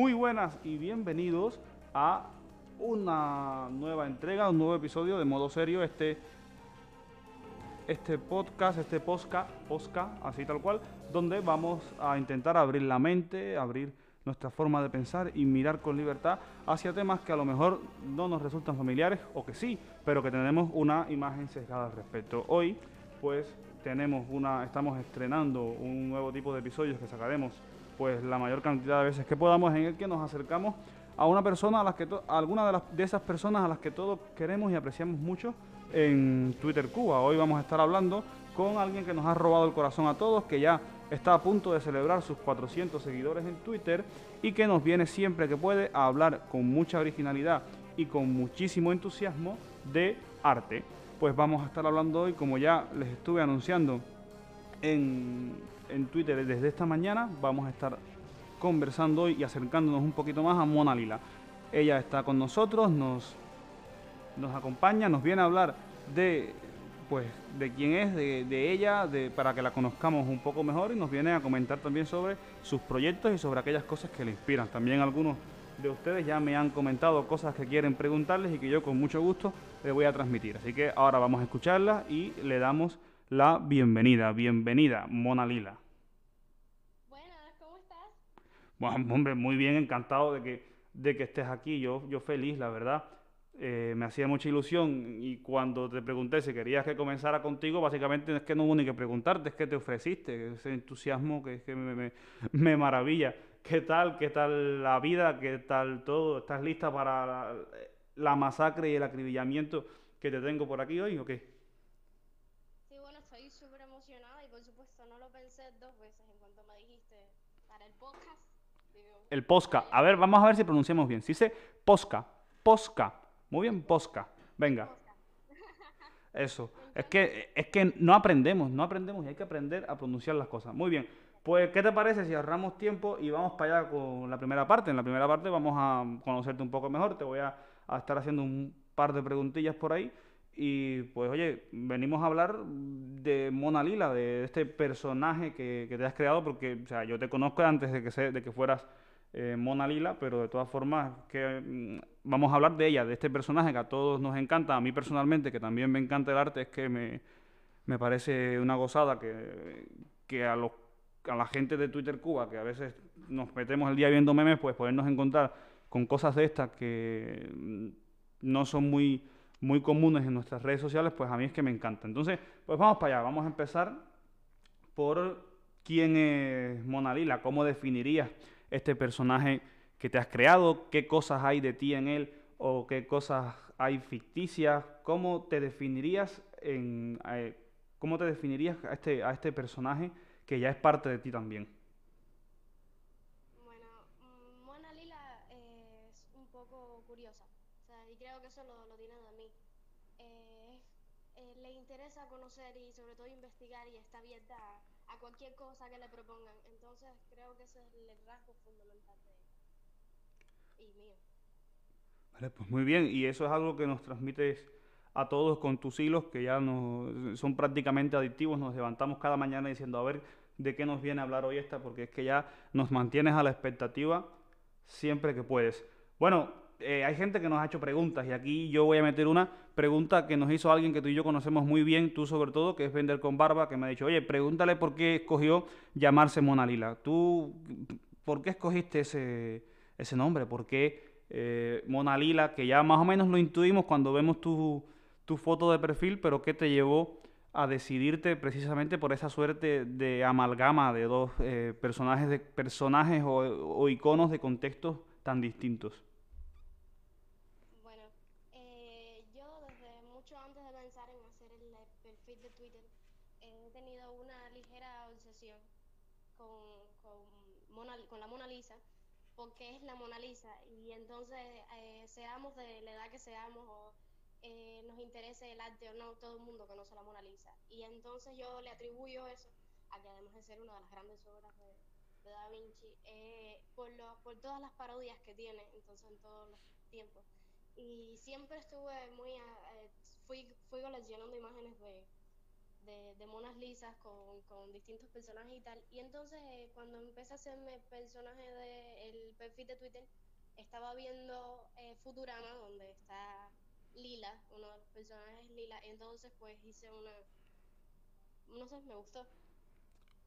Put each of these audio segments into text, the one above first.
Muy buenas y bienvenidos a una nueva entrega, un nuevo episodio de Modo Serio, este, este podcast, este posca, posca, así tal cual, donde vamos a intentar abrir la mente, abrir nuestra forma de pensar y mirar con libertad hacia temas que a lo mejor no nos resultan familiares o que sí, pero que tenemos una imagen sesgada al respecto. Hoy, pues tenemos una, estamos estrenando un nuevo tipo de episodios que sacaremos pues la mayor cantidad de veces que podamos en el que nos acercamos a una persona a las que a alguna de, las, de esas personas a las que todos queremos y apreciamos mucho en Twitter Cuba. Hoy vamos a estar hablando con alguien que nos ha robado el corazón a todos, que ya está a punto de celebrar sus 400 seguidores en Twitter y que nos viene siempre que puede a hablar con mucha originalidad y con muchísimo entusiasmo de arte. Pues vamos a estar hablando hoy, como ya les estuve anunciando en, en Twitter desde esta mañana, vamos a estar conversando y acercándonos un poquito más a Mona Lila. Ella está con nosotros, nos, nos acompaña, nos viene a hablar de pues de quién es, de, ella, de, para que la conozcamos un poco mejor y nos viene a comentar también sobre sus proyectos y sobre aquellas cosas que le inspiran. También algunos de ustedes ya me han comentado cosas que quieren preguntarles y que yo con mucho gusto les voy a transmitir. Así que ahora vamos a escucharlas y le damos la bienvenida. Bienvenida, Mona Lila. Buenas, ¿cómo estás? Bueno, hombre, muy bien, encantado de que, de que estés aquí. Yo, yo feliz, la verdad. Eh, me hacía mucha ilusión y cuando te pregunté si querías que comenzara contigo, básicamente es que no hubo ni que preguntarte, es que te ofreciste, ese entusiasmo que, que me, me, maravilla. ¿Qué tal? ¿Qué tal la vida? ¿Qué tal todo? ¿Estás lista para la, la masacre y el acribillamiento que te tengo por aquí hoy o qué? Sí, bueno, estoy súper emocionada y por supuesto no lo pensé dos veces en cuanto me dijiste para el podcast. El posca. A ver, vamos a ver si pronunciamos bien. Si dice posca, posca. Muy bien, posca. Venga. Eso. Es que, es que no aprendemos, no aprendemos y hay que aprender a pronunciar las cosas. Muy bien. Pues, ¿qué te parece si ahorramos tiempo y vamos para allá con la primera parte? En la primera parte vamos a conocerte un poco mejor. Te voy a, estar haciendo un par de preguntillas por ahí. Y pues, oye, venimos a hablar de Mona Lila, de este personaje que, que te has creado, porque, o sea, yo te conozco antes de que, se, de que fueras eh, Mona Lila, pero de todas formas que mm, vamos a hablar de ella, de este personaje que a todos nos encanta, a mí personalmente, que también me encanta el arte, es que me, me parece una gozada que, que a, los, a la gente de Twitter Cuba, que a veces nos metemos el día viendo memes, pues podernos encontrar con cosas de estas que mm, no son muy, muy comunes en nuestras redes sociales, pues a mí es que me encanta. Entonces, pues vamos para allá, vamos a empezar por quién es Mona Lila, cómo definirías este personaje que te has creado, qué cosas hay de ti en él o qué cosas hay ficticias, cómo te definirías en eh, cómo te definirías a este a este personaje que ya es parte de ti también. Bueno, mm, Mona Lila es un poco curiosa, o sea, y creo que eso lo, lo tiene de mí. Eh, eh, le interesa conocer y sobre todo investigar y está abierta cualquier cosa que le propongan. Entonces creo que ese es el rasgo fundamental de y mío. Vale, pues muy bien, y eso es algo que nos transmites a todos con tus hilos, que ya no, son prácticamente adictivos, nos levantamos cada mañana diciendo, a ver, ¿de qué nos viene a hablar hoy esta? Porque es que ya nos mantienes a la expectativa siempre que puedes. Bueno, eh, hay gente que nos ha hecho preguntas y aquí yo voy a meter una pregunta que nos hizo alguien que tú y yo conocemos muy bien, tú sobre todo, que es Vender con Barba, que me ha dicho, oye, pregúntale por qué escogió llamarse Mona Lila. ¿Tú por qué escogiste ese, ese nombre? ¿Por qué eh, Mona Lila? Que ya más o menos lo intuimos cuando vemos tu, tu foto de perfil, pero ¿qué te llevó a decidirte precisamente por esa suerte de amalgama de dos eh, personajes, de, personajes o, o iconos de contextos tan distintos? de Twitter, he tenido una ligera obsesión con, con, con la Mona Lisa, porque es la Mona Lisa. Y entonces, eh, seamos de la edad que seamos o eh, nos interese el arte o no, todo el mundo conoce la Mona Lisa. Y entonces yo le atribuyo eso a que además de ser una de las grandes obras de, Da Vinci, eh, por, lo, por todas las parodias que tiene, entonces en todos los tiempos. Y siempre estuve muy, fui, fui coleccionando imágenes de, de, de monas lisas con, con, distintos personajes y tal. Y entonces eh, cuando empecé a hacerme personaje del perfil de Twitter, estaba viendo eh, Futurama, donde está Lila, uno de los personajes Lila, entonces pues hice una... No sé, me gustó.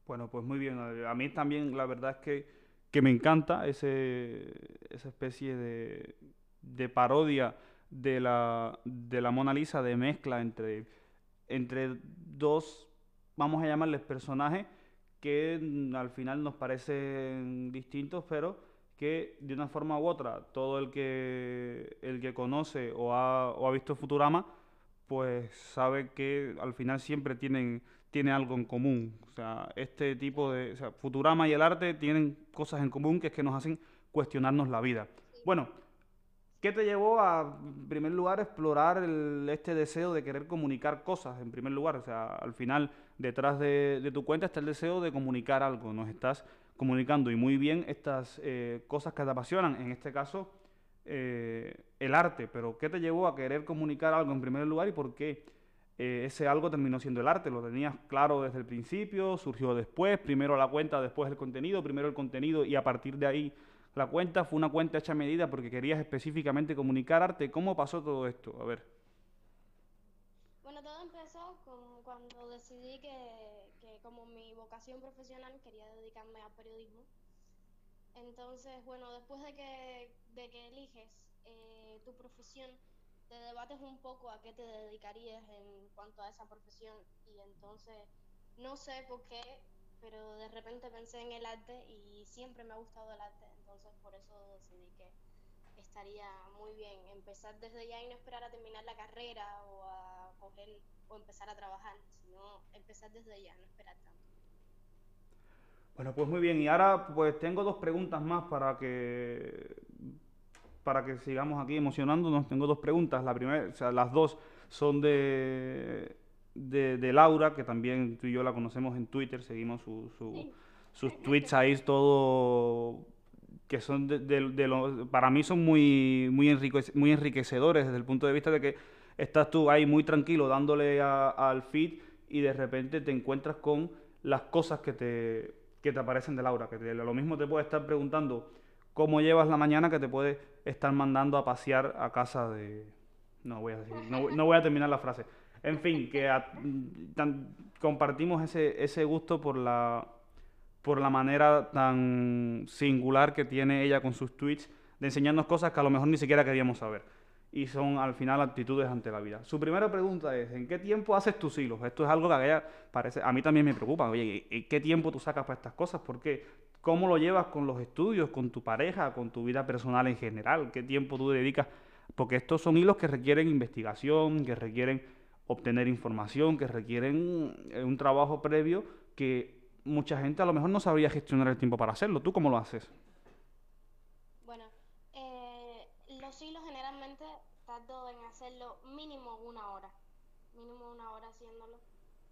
Bueno, pues muy bien. A mí también la verdad es que, que me encanta ese, esa especie de, de parodia de la, de la Mona Lisa, de mezcla entre, entre dos, vamos a llamarles personajes, que al final nos parecen distintos, pero que de una forma u otra, todo el que, el que conoce o ha, o ha visto Futurama, pues sabe que al final siempre tienen, tiene algo en común. O sea, este tipo de... Futurama y el arte tienen cosas en común que es que nos hacen cuestionarnos la vida. Bueno, ¿Qué te llevó a, en primer lugar, explorar este deseo de querer comunicar cosas, en primer lugar? O sea, al final, detrás de, tu cuenta está el deseo de comunicar algo. Nos estás comunicando y muy bien estas eh, cosas que te apasionan, en este caso, eh, el arte. Pero ¿qué te llevó a querer comunicar algo en primer lugar y por qué eh, ese algo terminó siendo el arte? ¿Lo tenías claro desde el principio? ¿Surgió después? ¿Primero la cuenta, después el contenido? ¿Primero el contenido y a partir de ahí la cuenta fue una cuenta hecha a medida porque querías específicamente comunicar arte. ¿Cómo pasó todo esto? A ver. Bueno, todo empezó con, cuando decidí que, que, como mi vocación profesional quería dedicarme al periodismo. Entonces, bueno, después de que, de que eliges eh, tu profesión, te debates un poco a qué te dedicarías en cuanto a esa profesión y entonces no sé por qué, pero de repente pensé en el arte y siempre me ha gustado el arte entonces por eso decidí que estaría muy bien empezar desde ya y no esperar a terminar la carrera o a coger o empezar a trabajar, sino empezar desde ya, no esperar tanto. Bueno, pues muy bien, y ahora pues tengo dos preguntas más para que para que sigamos aquí emocionándonos. Tengo dos preguntas. La primera, o sea, las dos son de, de, Laura, que también tú y yo la conocemos en Twitter, seguimos su, sus tweets ahí todo que son de, de, para mí son muy, muy, muy enriquecedores desde el punto de vista de que estás tú ahí muy tranquilo dándole al feed y de repente te encuentras con las cosas que te, que te aparecen de Laura, que lo mismo te puede estar preguntando cómo llevas la mañana que te puede estar mandando a pasear a casa de... No voy a decir, no, no voy a terminar la frase. En fin, que compartimos ese, ese gusto por la, por la manera tan singular que tiene ella con sus tweets de enseñarnos cosas que a lo mejor ni siquiera queríamos saber. Y son al final actitudes ante la vida. Su primera pregunta es, ¿en qué tiempo haces tus hilos? Esto es algo que a ella parece, a mí también me preocupa. Oye, ¿y qué tiempo tú sacas para estas cosas? ¿Por qué? ¿Cómo lo llevas con los estudios, con tu pareja, con tu vida personal en general? ¿Qué tiempo tú dedicas? Porque estos son hilos que requieren investigación, que requieren obtener información, que requieren eh, un trabajo previo que mucha gente a lo mejor no sabría gestionar el tiempo para hacerlo. ¿Tú cómo lo haces? Bueno, eh, los hilos generalmente tardo en hacerlo mínimo una hora. Mínimo una hora haciéndolo.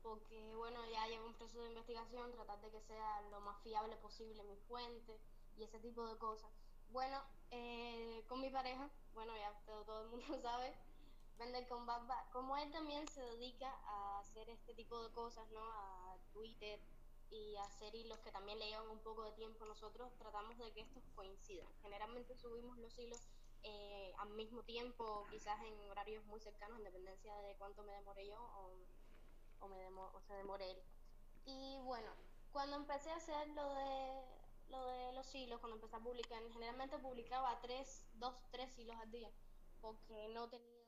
Porque, bueno, ya llevo un proceso de investigación, tratar de que sea lo más fiable posible mi fuente y ese tipo de cosas. Bueno, eh, con mi pareja, bueno, ya todo, todo el mundo sabe, vender con Baba. Como él también se dedica a hacer este tipo de cosas, ¿no? A Twitter, y hacer hilos que también le llevan un poco de tiempo, nosotros tratamos de que estos coincidan. Generalmente subimos los hilos eh, al mismo tiempo, quizás en horarios muy cercanos, en dependencia de cuánto me demore yo o, me o se demore él. Y bueno, cuando empecé a hacer lo de, lo de los hilos, cuando empecé a publicar, generalmente publicaba tres, dos, tres hilos al día, porque no tenía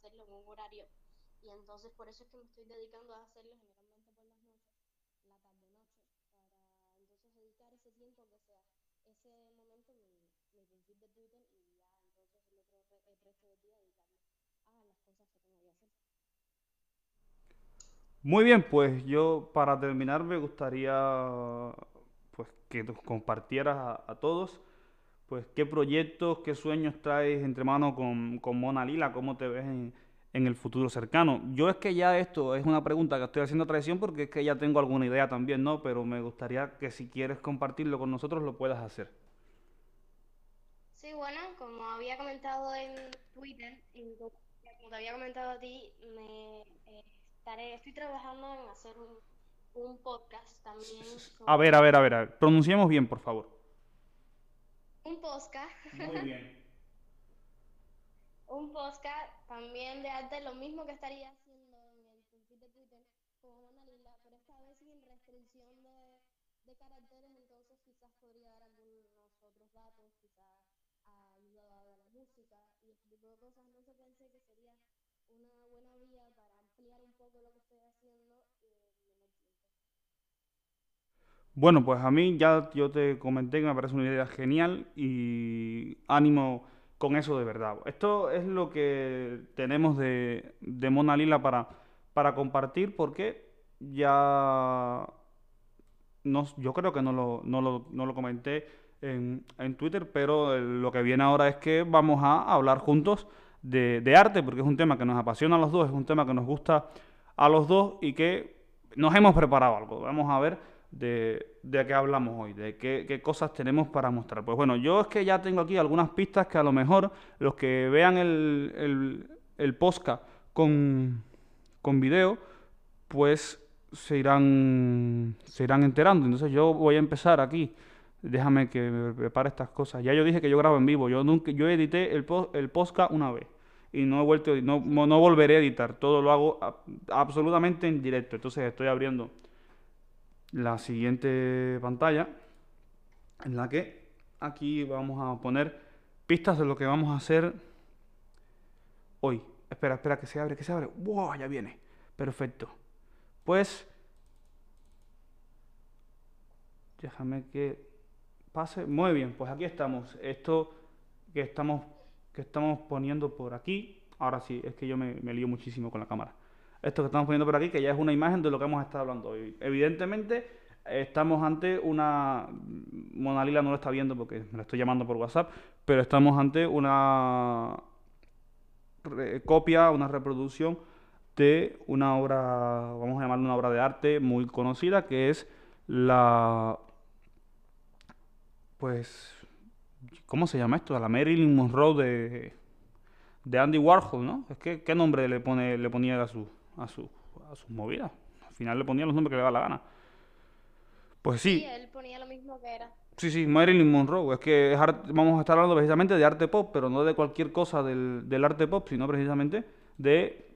hacerlo en un horario. Y entonces por eso es que me estoy dedicando a hacerlo generalmente por las noches, la tarde-noche, para entonces dedicar ese tiempo que sea ese momento mi, mi principio de Twitter y ya entonces el otro el resto del día dedicarme a las cosas que tengo que hacer. Muy bien, pues yo para terminar me gustaría pues que nos compartieras a, a todos pues qué proyectos, qué sueños traes entre manos con, con Mona Lila, cómo te ves en, en el futuro cercano. Yo es que ya esto es una pregunta que estoy haciendo a traición porque es que ya tengo alguna idea también, ¿no? Pero me gustaría que si quieres compartirlo con nosotros lo puedas hacer. Sí, bueno, como había comentado en Twitter, como te había comentado a ti, me eh, estaré, estoy trabajando en hacer un, un podcast también. A ver, a ver, a ver, pronunciemos bien, por favor. Un podcast. Muy bien. un podcast también de arte, lo mismo que estaría haciendo en el perfil de Twitter con Ana Lila, pero esta vez sin restricción de, de caracteres, entonces quizás podría dar algunos otros datos, quizás ayuda a la música y este tipo de cosas. Entonces pensé que sería una buena vía para ampliar un poco lo que estoy haciendo y en el tiempo. Bueno, pues a mí ya yo te comenté que me parece una idea genial y ánimo con eso de verdad. Esto es lo que tenemos de, de Mona Lila para, para compartir porque ya no, yo creo que no lo, no lo, no lo comenté en, en, Twitter, pero lo que viene ahora es que vamos a hablar juntos de, de, arte, porque es un tema que nos apasiona a los dos, es un tema que nos gusta a los dos y que nos hemos preparado algo. Vamos a ver de, de qué hablamos hoy, de qué, qué, cosas tenemos para mostrar. Pues bueno, yo es que ya tengo aquí algunas pistas que a lo mejor los que vean el, el, el con, con video, pues se irán, se irán enterando. Entonces yo voy a empezar aquí. Déjame que me prepare estas cosas. Ya yo dije que yo grabo en vivo. Yo nunca, yo edité el, el podcast una vez y no he vuelto, no, no volveré a editar. Todo lo hago absolutamente en directo. Entonces estoy abriendo la siguiente pantalla en la que aquí vamos a poner pistas de lo que vamos a hacer hoy. Espera, espera, que se abre, que se abre. ¡Wow! Ya viene. Perfecto. Pues... Déjame que pase. Muy bien, pues aquí estamos. Esto que estamos, que estamos poniendo por aquí. Ahora sí, es que yo me, me lío muchísimo con la cámara esto que estamos poniendo por aquí, que ya es una imagen de lo que hemos estado hablando hoy. Evidentemente, estamos ante una. Mona Lila no lo está viendo porque me la estoy llamando por WhatsApp, pero estamos ante una copia, una reproducción de una obra, vamos a llamarla una obra de arte muy conocida, que es la. Pues. ¿Cómo se llama esto? La Marilyn Monroe de, de Andy Warhol, ¿no? Es que, ¿qué nombre le, pone, le ponía a su, a, su, a sus movidas. Al final le ponía los nombres que le daba la gana. Pues sí. Sí, él ponía lo mismo que era. Sí, sí, Marilyn Monroe. Es que es arte- vamos a estar hablando precisamente de arte pop, pero no de cualquier cosa del, del arte pop, sino precisamente de...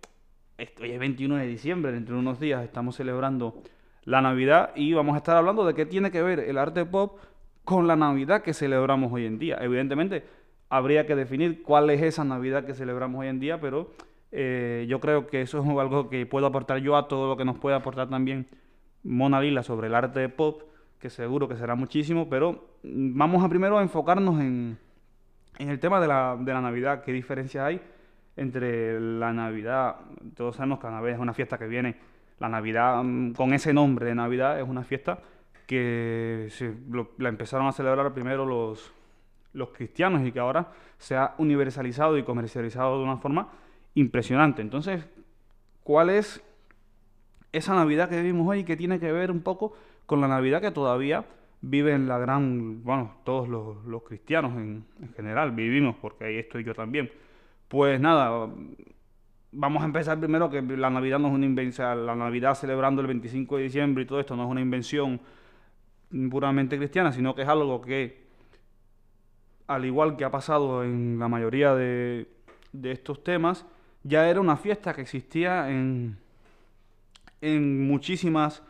Hoy es 21 de diciembre, dentro de unos días estamos celebrando la Navidad y vamos a estar hablando de qué tiene que ver el arte pop con la Navidad que celebramos hoy en día. Evidentemente, habría que definir cuál es esa Navidad que celebramos hoy en día, pero eh, yo creo que eso es algo que puedo aportar yo a todo lo que nos puede aportar también Mona Lila sobre el arte pop, que seguro que será muchísimo, pero mm, vamos a primero a enfocarnos en, en el tema de la, de la Navidad, qué diferencia hay entre la Navidad, todos sabemos que la Navidad es una fiesta que viene, la Navidad mm, con ese nombre de Navidad es una fiesta que se, lo- la empezaron a celebrar primero los, los cristianos y que ahora se ha universalizado y comercializado de una forma impresionante. Entonces, ¿cuál es esa Navidad que vivimos hoy que tiene que ver un poco con la Navidad que todavía viven la gran, bueno, todos los, los cristianos en, en general vivimos, porque ahí estoy yo también. Pues nada, vamos a empezar primero que la Navidad no es una invención, la Navidad celebrando el 25 de diciembre y todo esto no es una invención puramente cristiana, sino que es algo que, al igual que ha pasado en la mayoría de, de estos temas, ya era una fiesta que existía en, en muchísimas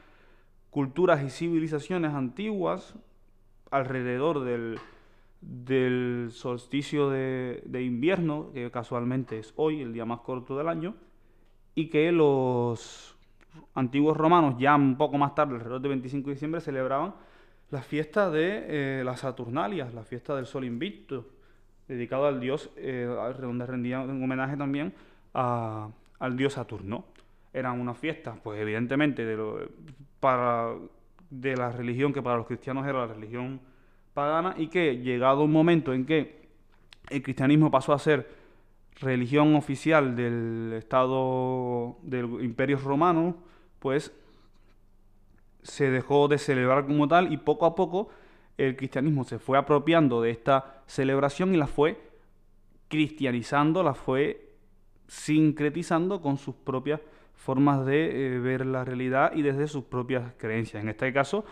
culturas y civilizaciones antiguas alrededor del, del solsticio de, invierno, que casualmente es hoy, el día más corto del año, y que los antiguos romanos, ya un poco más tarde, alrededor del 25 de diciembre, celebraban la fiesta de eh, las Saturnalias, la fiesta del Sol Invicto, dedicado al dios, eh, donde rendían un homenaje también a- al dios Saturno. Eran unas fiestas, pues evidentemente, de, lo- para, de la religión que para los cristianos era la religión pagana y que llegado un momento en que el cristianismo pasó a ser religión oficial del Estado del Imperio Romano, pues se dejó de celebrar como tal y poco a poco el cristianismo se fue apropiando de esta celebración y la fue cristianizando, la fue sincretizando con sus propias formas de eh, ver la realidad y desde sus propias creencias. En este caso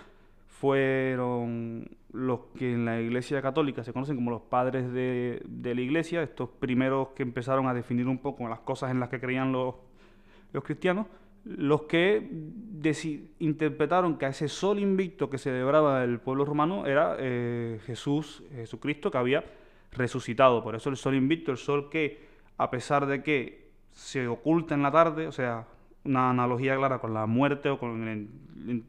fueron los que en la Iglesia Católica se conocen como los padres de, la Iglesia, estos primeros que empezaron a definir un poco las cosas en las que creían los, los cristianos, los que interpretaron que a ese sol invicto que celebraba el pueblo romano era eh, Jesús, Jesucristo, que había resucitado. Por eso el sol invicto, el sol que, a pesar de que se oculta en la tarde, o sea, una analogía clara con la muerte o con el,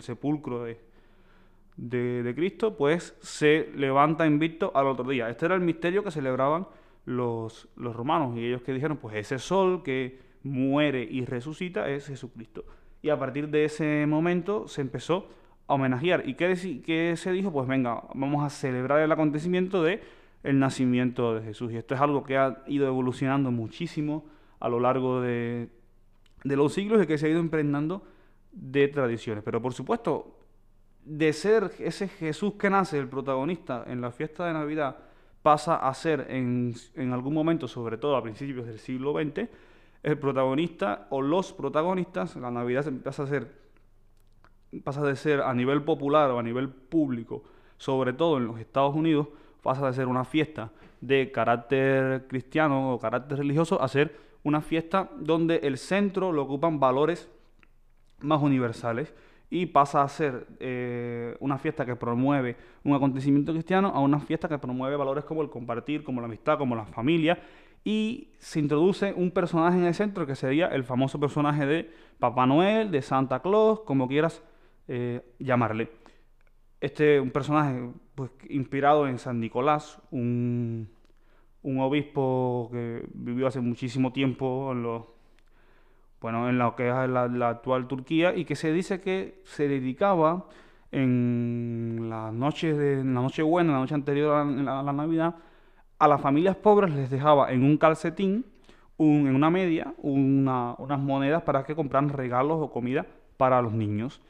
sepulcro de, Cristo, pues se levanta invicto al otro día. Este era el misterio que celebraban los, romanos y ellos que dijeron, pues ese sol que muere y resucita es Jesucristo. Y a partir de ese momento se empezó a homenajear. ¿Y qué se dijo? Pues venga, vamos a celebrar el acontecimiento de el nacimiento de Jesús. Y esto es algo que ha ido evolucionando muchísimo a lo largo de, los siglos y que se ha ido impregnando de tradiciones. Pero por supuesto, de ser ese Jesús que nace, el protagonista en la fiesta de Navidad, pasa a ser en, en algún momento, sobre todo a principios del siglo XX, el protagonista o los protagonistas, la Navidad pasa a ser, pasa de ser a nivel popular o a nivel público, sobre todo en los Estados Unidos, pasa de ser una fiesta de carácter cristiano o carácter religioso a ser una fiesta donde el centro lo ocupan valores más universales y pasa a ser eh, una fiesta que promueve un acontecimiento cristiano a una fiesta que promueve valores como el compartir, como la amistad, como la familia y se introduce un personaje en el centro que sería el famoso personaje de Papá Noel, de Santa Claus, como quieras eh, llamarle. Este un personaje pues, inspirado en San Nicolás, un un obispo que vivió hace muchísimo tiempo en bueno, en lo que es la, actual Turquía y que se dice que se dedicaba en las noches de la noche buena, la noche anterior a la, Navidad, a las familias pobres les dejaba en un calcetín, en una media, unas monedas para que compraran regalos o comida para los niños.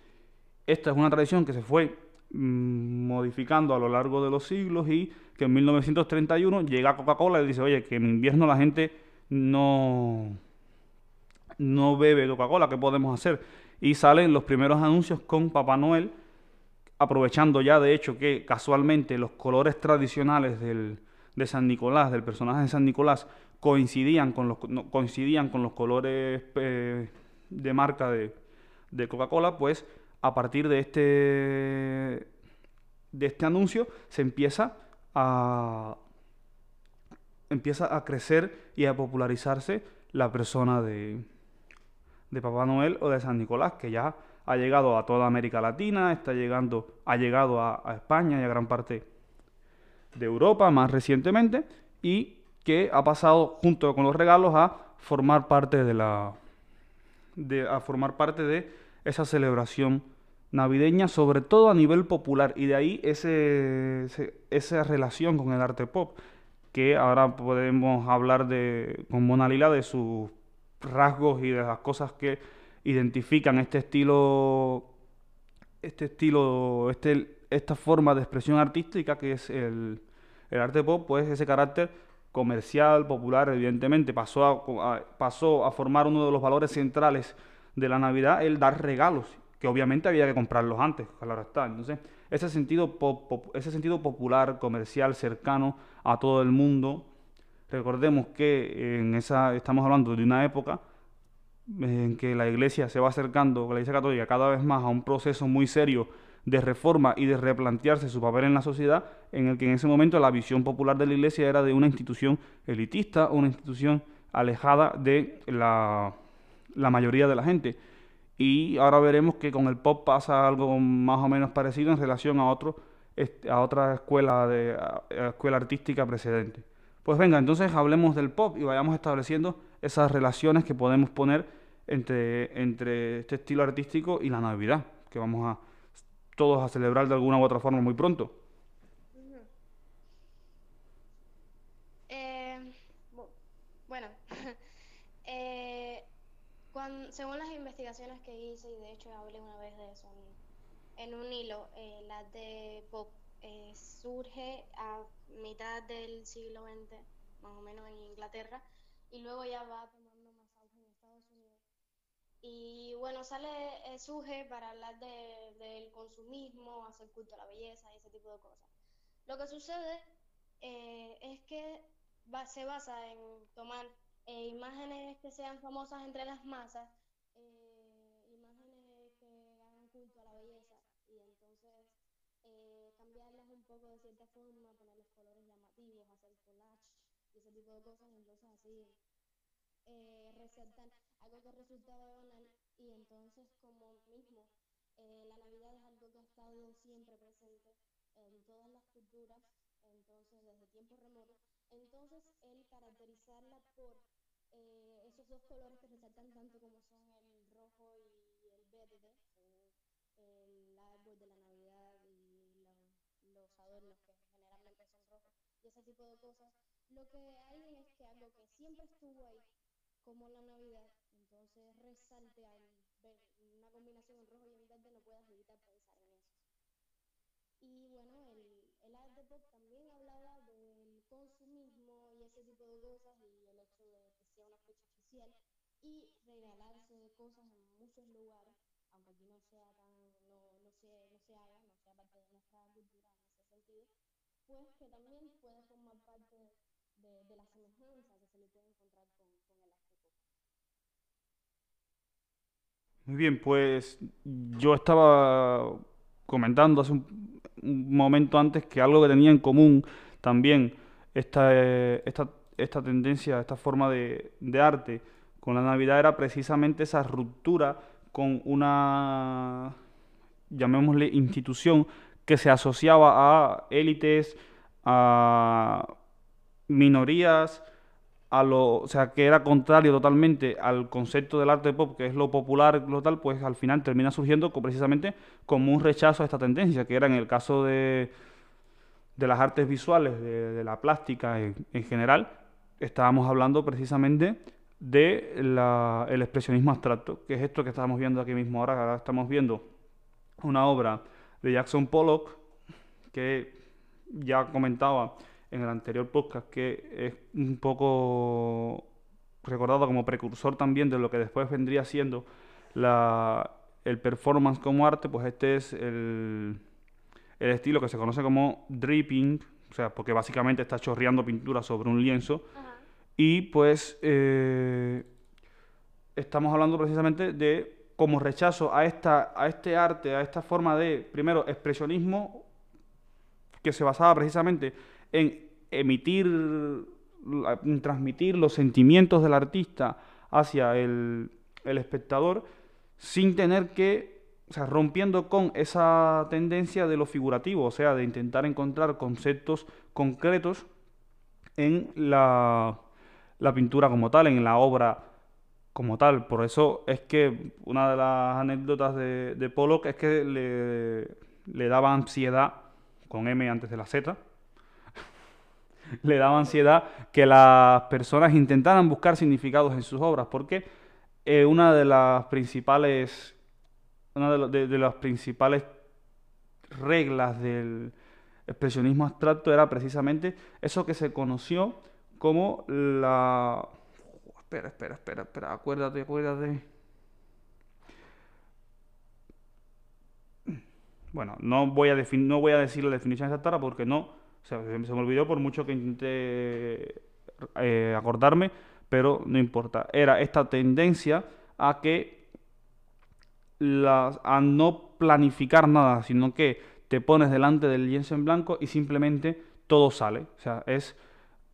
Esta es una tradición que se fue modificando a lo largo de los siglos y que en 1931 llega Coca-Cola y dice, oye, que en invierno la gente no, no bebe Coca-Cola, ¿qué podemos hacer? Y salen los primeros anuncios con Papá Noel, aprovechando ya de hecho que casualmente los colores tradicionales del, de San Nicolás, del personaje de San Nicolás, coincidían con los, coincidían con los colores eh, de marca de, de Coca-Cola, pues a partir de este, de este anuncio se empieza empieza a crecer y a popularizarse la persona de, de Papá Noel o de San Nicolás, que ya ha llegado a toda América Latina, está llegando, ha llegado a, España y a gran parte de Europa más recientemente, y que ha pasado junto con los regalos a formar parte de la de, a formar parte de esa celebración navideña, sobre todo a nivel popular, y de ahí ese, esa relación con el arte pop, que ahora podemos hablar de, con Mona Lila de sus rasgos y de las cosas que identifican este estilo, este estilo, este, esta forma de expresión artística que es el, el arte pop, pues ese carácter comercial, popular, evidentemente, pasó a, pasó a formar uno de los valores centrales de la Navidad, el dar regalos que obviamente había que comprarlos antes, claro está. Entonces, ese sentido, ese sentido popular, comercial, cercano a todo el mundo, recordemos que en esa, estamos hablando de una época en que la iglesia se va acercando, la iglesia católica cada vez más a un proceso muy serio de reforma y de replantearse su papel en la sociedad, en el que en ese momento la visión popular de la iglesia era de una institución elitista, una institución alejada de la mayoría de la gente. Y ahora veremos que con el pop pasa algo más o menos parecido en relación a otro a otra escuela de escuela artística precedente. Pues venga, entonces hablemos del pop y vayamos estableciendo esas relaciones que podemos poner entre, entre este estilo artístico y la Navidad, que vamos a todos a celebrar de alguna u otra forma muy pronto. Eh, según las investigaciones que hice, y de hecho hablé una vez de eso en, en un hilo, eh, la de Bob eh, surge a mitad del siglo XX, más o menos en Inglaterra, y luego ya va tomando más auge en Estados Unidos. Y bueno, sale, eh, surge para hablar de, del consumismo, hacer culto a la belleza y ese tipo de cosas. Lo que sucede eh, es que va, se basa en tomar eh, imágenes que sean famosas entre las masas, eh, imágenes que hagan culto a la belleza. Y entonces eh, cambiarlas un poco de cierta forma, ponerles colores llamativos, hacer collage y ese tipo de cosas, entonces así eh, resaltan algo que resultaba banal y entonces como mismo eh, la Navidad es algo que ha estado siempre presente en todas las culturas, entonces desde tiempos remotos, entonces el caracterizarla por eh, esos dos colores que resaltan tanto como son el rojo y el verde, el árbol de la Navidad y los, los adornos que generalmente son rojos y ese tipo de cosas, lo que hay es que algo que siempre estuvo ahí, como la Navidad, entonces resalte al ver una combinación en rojo y en verde, no puedas evitar pensar en eso. Y bueno, el, el art de pop también hablaba del consumismo y ese tipo de cosas y el hecho de que sea una fecha especial y regalarse cosas en muchos lugares, aunque aquí no sea tan, no, no, se, no se haga, no sea parte de nuestra cultura en ese sentido, pues que también puede formar parte de, de la semejanza que se le puede encontrar con, con el. Muy bien, pues yo estaba comentando hace un, un momento antes que algo que tenía en común también esta, eh, esta, esta tendencia, esta forma de, de arte con la Navidad era precisamente esa ruptura con una, llamémosle, institución que se asociaba a élites, a minorías, a lo, o sea, que era contrario totalmente al concepto del arte pop, que es lo popular, lo tal, pues al final termina surgiendo precisamente como un rechazo a esta tendencia, que era en el caso de, de las artes visuales, de, de la plástica en, en general, estábamos hablando precisamente de la- el expresionismo abstracto, que es esto que estamos viendo aquí mismo. Ahora, ahora estamos viendo una obra de Jackson Pollock, que ya comentaba en el anterior podcast, que es un poco recordado como precursor también de lo que después vendría siendo la, el performance como arte, pues este es el, el estilo que se conoce como dripping, o sea, porque básicamente está chorreando pintura sobre un lienzo, Ajá. y pues eh, estamos hablando precisamente de como rechazo a, esta, a este arte, a esta forma de, primero, expresionismo que se basaba precisamente en emitir, en transmitir los sentimientos del artista hacia el, el espectador sin tener que, o sea, rompiendo con esa tendencia de lo figurativo, o sea, de intentar encontrar conceptos concretos en la, pintura como tal, en la obra como tal. Por eso es que una de las anécdotas de, Pollock es que le, le daba ansiedad, con M antes de la Z, le daba ansiedad que las personas intentaran buscar significados en sus obras, porque eh, una de las principales, una de, lo- de- las principales reglas del expresionismo abstracto era precisamente eso que se conoció como la... Espera, espera, espera, espera, acuérdate, acuérdate. Bueno, no voy a no voy a decir la definición exacta porque no, o se me olvidó por mucho que intenté eh, acordarme, pero no importa. Era esta tendencia a que las, a no planificar nada, sino que te pones delante del lienzo en blanco y simplemente todo sale. O sea, es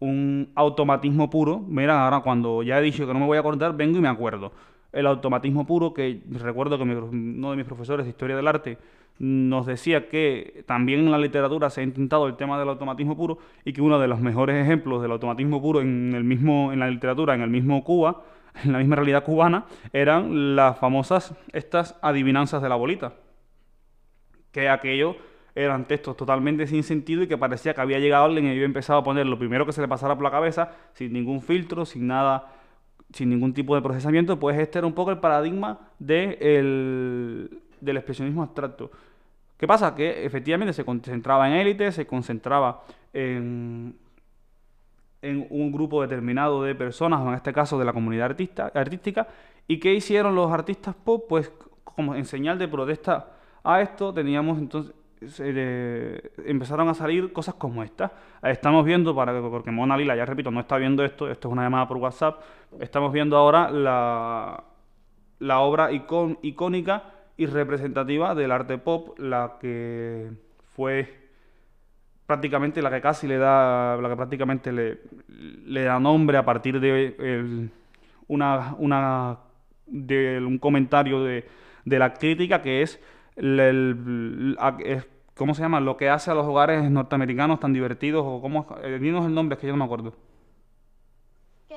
un automatismo puro. Mira, ahora cuando ya he dicho que no me voy a acordar, vengo y me acuerdo. El automatismo puro, que recuerdo que mi- uno de mis profesores de Historia del Arte nos decía que también en la literatura se ha intentado el tema del automatismo puro y que uno de los mejores ejemplos del automatismo puro en el mismo, en la literatura, en el mismo Cuba, en la misma realidad cubana, eran las famosas estas adivinanzas de la bolita que aquello eran textos totalmente sin sentido y que parecía que había llegado alguien y había empezado a poner lo primero que se le pasara por la cabeza, sin ningún filtro, sin nada, sin ningún tipo de procesamiento, pues este era un poco el paradigma de el- del expresionismo abstracto. ¿Qué pasa? Que efectivamente se concentraba en élite, se concentraba en, en un grupo determinado de personas, o en este caso de la comunidad artista, artística, y ¿qué hicieron los artistas pop? Pues como en señal de protesta a esto, teníamos entonces empezaron a salir cosas como esta. Estamos viendo, para, porque Mona Lila, ya repito, no está viendo esto, esto es una llamada por WhatsApp, estamos viendo ahora la, la obra icónica y representativa del arte pop, la que fue prácticamente la que casi le da, la que prácticamente le, le da nombre a partir de una, una, de un comentario de, de la crítica que es el, ¿cómo se llama? Lo que hace a los hogares norteamericanos tan divertidos o cómo, eh, dinos el nombre, es que yo no me acuerdo.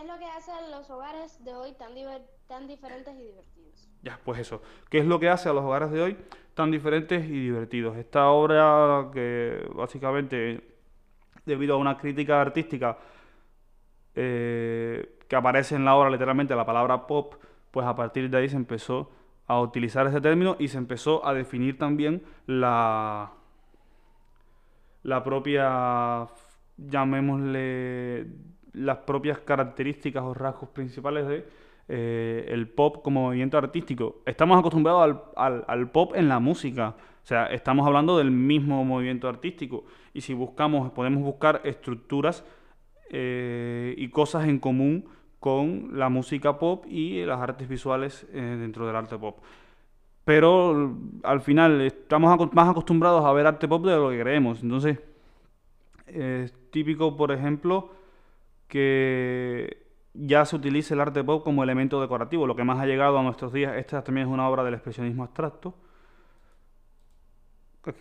¿Qué es lo que hace a los hogares de hoy tan, tan diferentes y divertidos? Ya, pues eso. ¿Qué es lo que hace a los hogares de hoy tan diferentes y divertidos? Esta obra que básicamente, debido a una crítica artística eh, que aparece en la obra literalmente la palabra pop, pues a partir de ahí se empezó a utilizar ese término y se empezó a definir también la, la propia, llamémosle, las propias características o rasgos principales de eh, el pop como movimiento artístico. Estamos acostumbrados al, pop en la música, o sea, estamos hablando del mismo movimiento artístico y si buscamos, podemos buscar estructuras eh, y cosas en común con la música pop y las artes visuales eh, dentro del arte pop. Pero al final estamos más acostumbrados a ver arte pop de lo que creemos. Entonces, es típico, por ejemplo, que ya se utilice el arte pop como elemento decorativo, lo que más ha llegado a nuestros días. Esta también es una obra del expresionismo abstracto,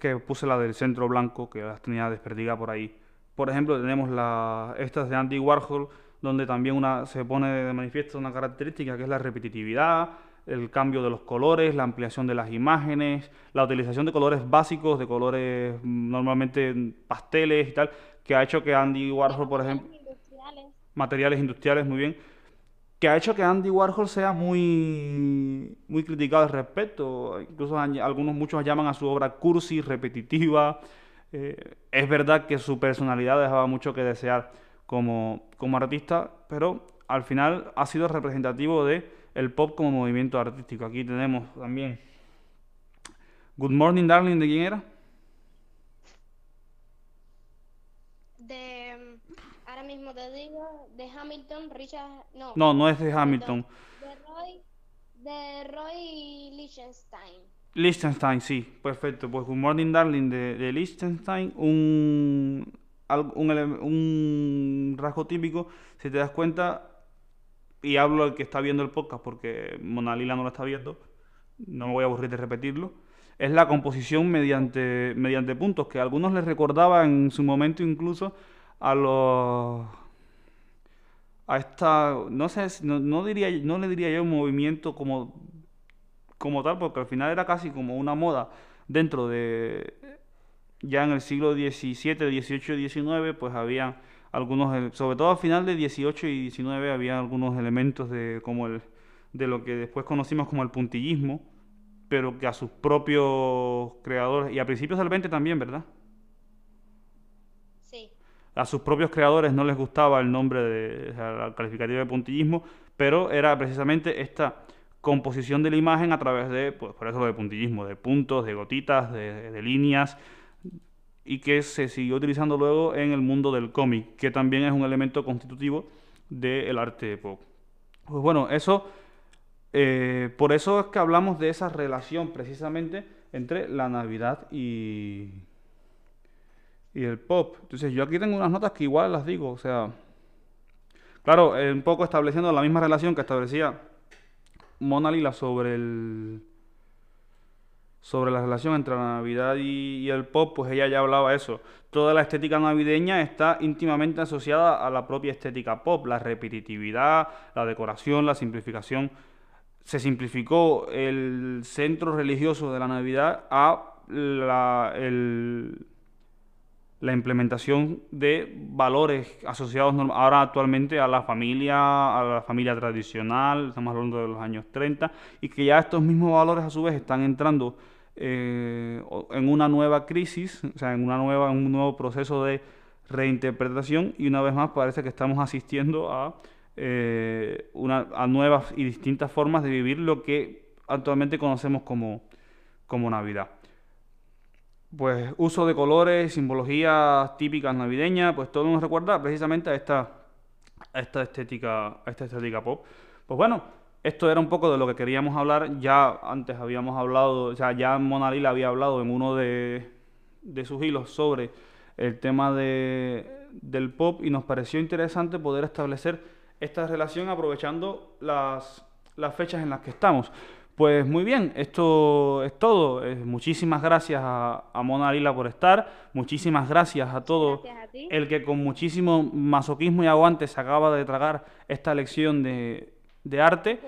que puse la del centro blanco, que las tenía desperdigadas por ahí. Por ejemplo, tenemos la, estas de Andy Warhol, donde también una, se pone de manifiesto una característica que es la repetitividad, el cambio de los colores, la ampliación de las imágenes, la utilización de colores básicos, de colores mm, normalmente pasteles y tal, que ha hecho que Andy Warhol, por ejemplo, materiales industriales, muy bien, que ha hecho que Andy Warhol sea muy, muy criticado al respecto. Incluso algunos, muchos llaman a su obra cursi, repetitiva. Eh, es verdad que su personalidad dejaba mucho que desear como, como artista, pero al final ha sido representativo de el pop como movimiento artístico. Aquí tenemos también Good Morning Darling, ¿de quién era? De, ahora mismo te digo, de Hamilton, Richard, no. No, no es de Hamilton. De Roy, de Roy Lichtenstein. Liechtenstein, sí, perfecto. Pues Good Morning Darling de, de Liechtenstein, un un, rasgo típico, si te das cuenta, y hablo al que está viendo el podcast porque Mona Lila no lo está viendo, no me voy a aburrir de repetirlo, es la composición mediante, mediante puntos, que a algunos les recordaba en su momento incluso a los a esta no sé no, no diría no le diría yo un movimiento como como tal porque al final era casi como una moda dentro de ya en el siglo XVII, XVIII XIX, pues había algunos, sobre todo al final del XVIII y XIX, había algunos elementos de, como el, de lo que después conocimos como el puntillismo, pero que a sus propios creadores, y a principios del XX también, ¿verdad? A sus propios creadores no les gustaba el nombre de, el calificativo de puntillismo, pero era precisamente esta composición de la imagen a través de, pues por eso lo de puntillismo, de puntos, de gotitas, de líneas, y que se siguió utilizando luego en el mundo del cómic, que también es un elemento constitutivo del arte pop. Pues bueno, eso, eh, por eso es que hablamos de esa relación precisamente entre la Navidad y, y el pop. Entonces yo aquí tengo unas notas que igual las digo, o sea, claro, un poco estableciendo la misma relación que establecía Mona Lila sobre el sobre la relación entre la Navidad y, el pop, pues ella ya hablaba eso. Toda la estética navideña está íntimamente asociada a la propia estética pop, la repetitividad, la decoración, la simplificación. Se simplificó el centro religioso de la Navidad a la, la implementación de valores asociados ahora actualmente a la familia, a la familia tradicional, estamos hablando de los años 30, y que ya estos mismos valores a su vez están entrando eh, en una nueva crisis, o sea, en, una nueva, en un nuevo proceso de reinterpretación y una vez más parece que estamos asistiendo a, eh, una, a nuevas y distintas formas de vivir lo que actualmente conocemos como, como Navidad. Pues uso de colores, simbologías típicas navideñas, pues todo nos recuerda precisamente a esta, a esta estética, a esta estética pop. Pues bueno, esto era un poco de lo que queríamos hablar. Ya antes habíamos hablado, o sea, ya Mona Lila había hablado en uno de, sus hilos sobre el tema de, del pop y nos pareció interesante poder establecer esta relación aprovechando las, las fechas en las que estamos. Pues muy bien, esto es todo. Muchísimas gracias a, Mona Lila por estar. Muchísimas gracias a todo el que con muchísimo masoquismo y aguante se acaba de tragar esta lección de, de arte.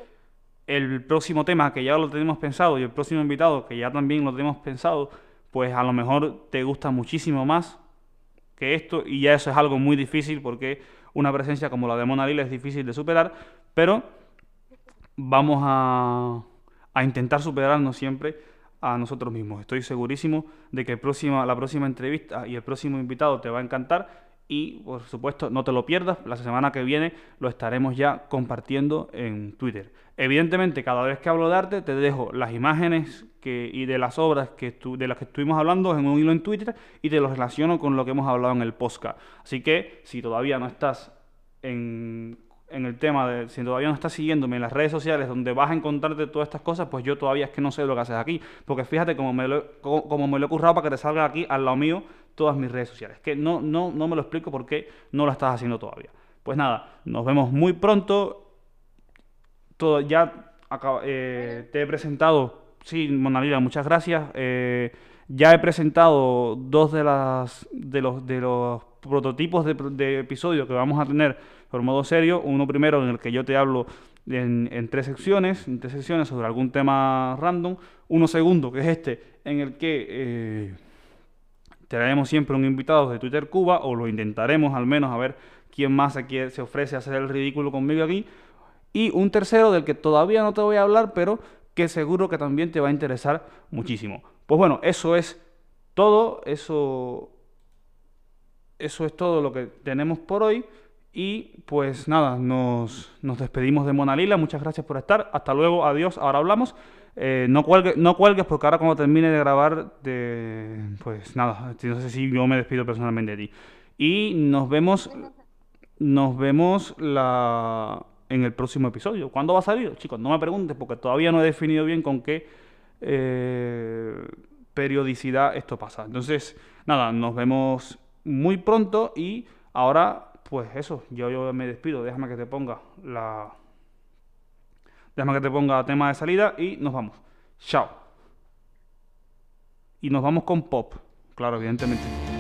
El próximo tema que ya lo tenemos pensado y el próximo invitado que ya también lo tenemos pensado, pues a lo mejor te gusta muchísimo más que esto y ya eso es algo muy difícil porque una presencia como la de Mona Lila es difícil de superar, pero vamos a, a intentar superarnos siempre a nosotros mismos. Estoy segurísimo de que la próxima entrevista y el próximo invitado te va a encantar y por supuesto no te lo pierdas, la semana que viene lo estaremos ya compartiendo en Twitter. Evidentemente, cada vez que hablo de arte te dejo las imágenes y de las obras que de las que estuvimos hablando en un hilo en Twitter y te lo relaciono con lo que hemos hablado en el podcast. Así que si todavía no estás en, en el tema de si todavía no estás siguiéndome en las redes sociales donde vas a encontrarte todas estas cosas, pues yo todavía es que no sé lo que haces aquí. Porque fíjate cómo me lo, como, me lo he currado para que te salga aquí al lado mío todas mis redes sociales. Que no, no, no me lo explico por qué no lo estás haciendo todavía. Pues nada, nos vemos muy pronto. Todo, ya eh, te he presentado, sí, Monalila, muchas gracias. Eh, ya he presentado dos de las de los de los prototipos de episodios que vamos a tener por modo serio. Uno primero en el que yo te hablo en, tres secciones, en tres secciones sobre algún tema random. Uno segundo, que es este, en el que eh, traemos siempre un invitado de Twitter Cuba, o lo intentaremos al menos a ver quién más se, se ofrece a hacer el ridículo conmigo aquí. Y un tercero del que todavía no te voy a hablar, pero que seguro que también te va a interesar muchísimo. Pues bueno, eso es todo, eso, eso es todo lo que tenemos por hoy. Y pues nada, nos, nos despedimos de Mona Lila. Muchas gracias por estar. Hasta luego, adiós. Ahora hablamos. Eh, no, cuelgues, no cuelgues porque ahora cuando termine de grabar, de, pues nada, no sé si yo me despido personalmente de ti. Y nos vemos, nos vemos la, en el próximo episodio. ¿Cuándo va a salir? Chicos, no me preguntes porque todavía no he definido bien con qué eh, periodicidad esto pasa. Entonces, nada, nos vemos muy pronto y ahora pues eso, yo, yo me despido, déjame que te ponga la... Déjame que te ponga tema de salida y nos vamos. Chao. Y nos vamos con pop, claro, evidentemente.